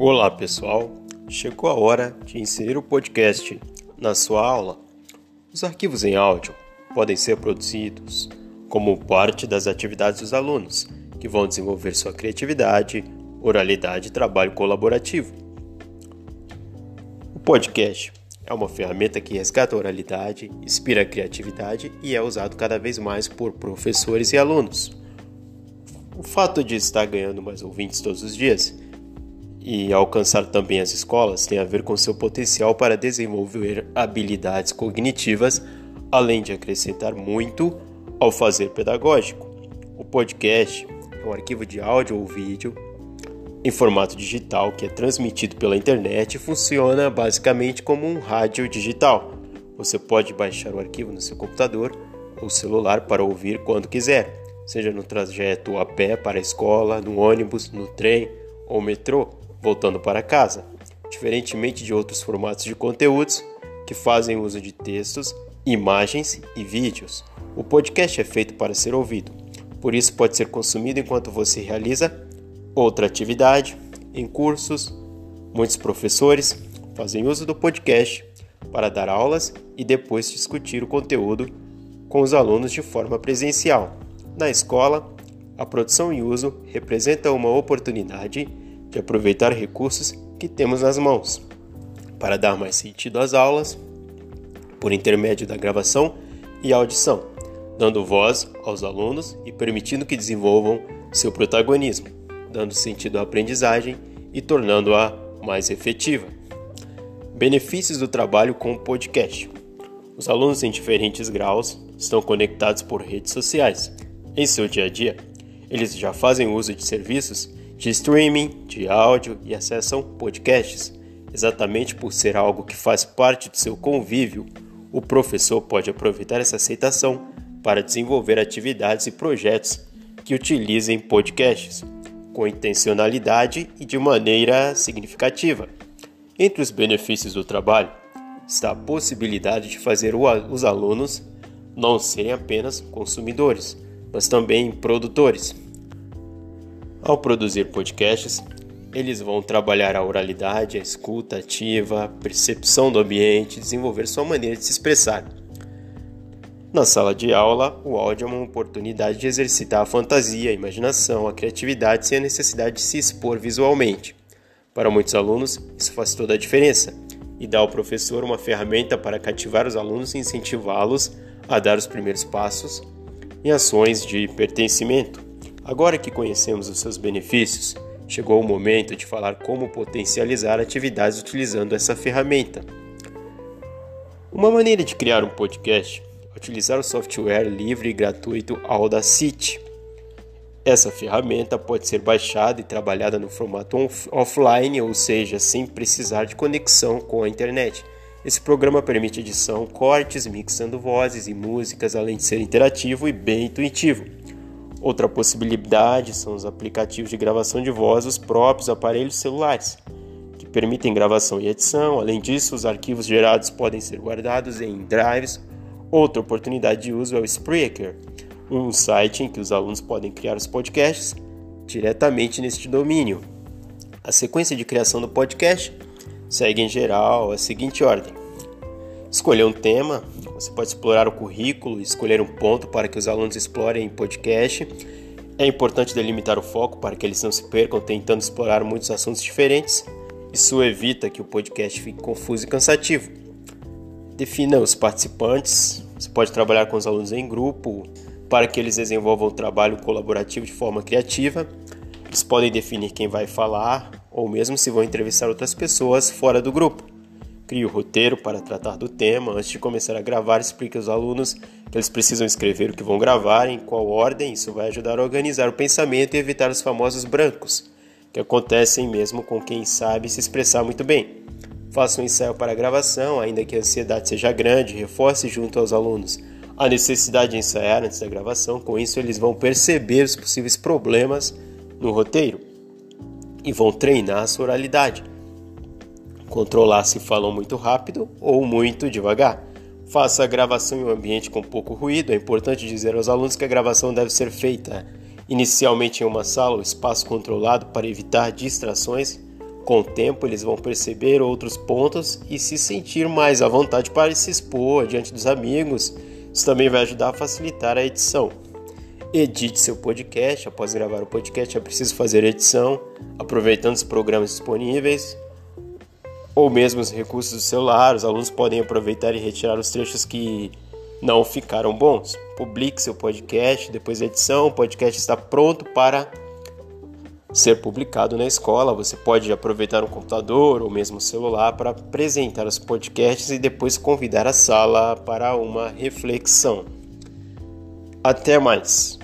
Olá pessoal, chegou a hora de inserir o podcast na sua aula. Os arquivos em áudio podem ser produzidos como parte das atividades dos alunos, que vão desenvolver sua criatividade, oralidade e trabalho colaborativo. O podcast é uma ferramenta que resgata a oralidade, inspira a criatividade e é usado cada vez mais por professores e alunos. O fato de estar ganhando mais ouvintes todos os dias e alcançar também as escolas tem a ver com seu potencial para desenvolver habilidades cognitivas, além de acrescentar muito ao fazer pedagógico. O podcast é um arquivo de áudio ou vídeo em formato digital que é transmitido pela internet e funciona basicamente como um rádio digital. Você pode baixar o arquivo no seu computador ou celular para ouvir quando quiser, seja no trajeto a pé para a escola, no ônibus, no trem ou metrô voltando para casa, diferentemente de outros formatos de conteúdos que fazem uso de textos, imagens e vídeos. O podcast é feito para ser ouvido, por isso pode ser consumido enquanto você realiza outra atividade, em cursos. Muitos professores fazem uso do podcast para dar aulas e depois discutir o conteúdo com os alunos de forma presencial. Na escola, a produção e uso representa uma oportunidade de aproveitar recursos que temos nas mãos para dar mais sentido às aulas por intermédio da gravação e audição, dando voz aos alunos e permitindo que desenvolvam seu protagonismo, dando sentido à aprendizagem e tornando-a mais efetiva. Benefícios do trabalho com o podcast. Os alunos em diferentes graus estão conectados por redes sociais. Em seu dia a dia, eles já fazem uso de serviços de streaming, de áudio e acessam podcasts. Exatamente por ser algo que faz parte do seu convívio, o professor pode aproveitar essa aceitação para desenvolver atividades e projetos que utilizem podcasts com intencionalidade e de maneira significativa. Entre os benefícios do trabalho está a possibilidade de fazer os alunos não serem apenas consumidores, mas também produtores. Ao produzir podcasts, eles vão trabalhar a oralidade, a escuta ativa, a percepção do ambiente, desenvolver sua maneira de se expressar. Na sala de aula, o áudio é uma oportunidade de exercitar a fantasia, a imaginação, a criatividade sem a necessidade de se expor visualmente. Para muitos alunos, isso faz toda a diferença e dá ao professor uma ferramenta para cativar os alunos e incentivá-los a dar os primeiros passos em ações de pertencimento. Agora que conhecemos os seus benefícios, chegou o momento de falar como potencializar atividades utilizando essa ferramenta. Uma maneira de criar um podcast é utilizar o software livre e gratuito Audacity. Essa ferramenta pode ser baixada e trabalhada no formato offline, ou seja, sem precisar de conexão com a internet. Esse programa permite edição, cortes, mixando vozes e músicas, além de ser interativo e bem intuitivo. Outra possibilidade são os aplicativos de gravação de voz dos próprios aparelhos celulares, que permitem gravação e edição. Além disso, os arquivos gerados podem ser guardados em drives. Outra oportunidade de uso é o Spreaker, um site em que os alunos podem criar os podcasts diretamente neste domínio. A sequência de criação do podcast segue em geral a seguinte ordem: escolher um tema, você pode explorar o currículo escolher um ponto para que os alunos explorem em podcast. É importante delimitar o foco para que eles não se percam tentando explorar muitos assuntos diferentes. Isso evita que o podcast fique confuso e cansativo. Defina os participantes. Você pode trabalhar com os alunos em grupo para que eles desenvolvam o trabalho colaborativo de forma criativa. Eles podem definir quem vai falar ou mesmo se vão entrevistar outras pessoas fora do grupo. Crie o roteiro para tratar do tema. Antes de começar a gravar, explique aos alunos que eles precisam escrever o que vão gravar, em qual ordem. Isso vai ajudar a organizar o pensamento e evitar os famosos brancos, que acontecem mesmo com quem sabe se expressar muito bem. Faça um ensaio para a gravação, ainda que a ansiedade seja grande, reforce junto aos alunos a necessidade de ensaiar antes da gravação. Com isso, eles vão perceber os possíveis problemas no roteiro e vão treinar a sua oralidade controlar se falam muito rápido ou muito devagar. Faça a gravação em um ambiente com pouco ruído. É importante dizer aos alunos que a gravação deve ser feita inicialmente em uma sala ou espaço controlado para evitar distrações. Com o tempo, eles vão perceber outros pontos e se sentir mais à vontade para se expor diante dos amigos. Isso também vai ajudar a facilitar a edição. Edite seu podcast. Após gravar o podcast, é preciso fazer edição, aproveitando os programas disponíveis ou mesmo os recursos do celular. Os alunos podem aproveitar e retirar os trechos que não ficaram bons. Publique seu podcast. Depois da edição, o podcast está pronto para ser publicado na escola. Você pode aproveitar um computador ou mesmo um celular para apresentar os podcasts e depois convidar a sala para uma reflexão. Até mais!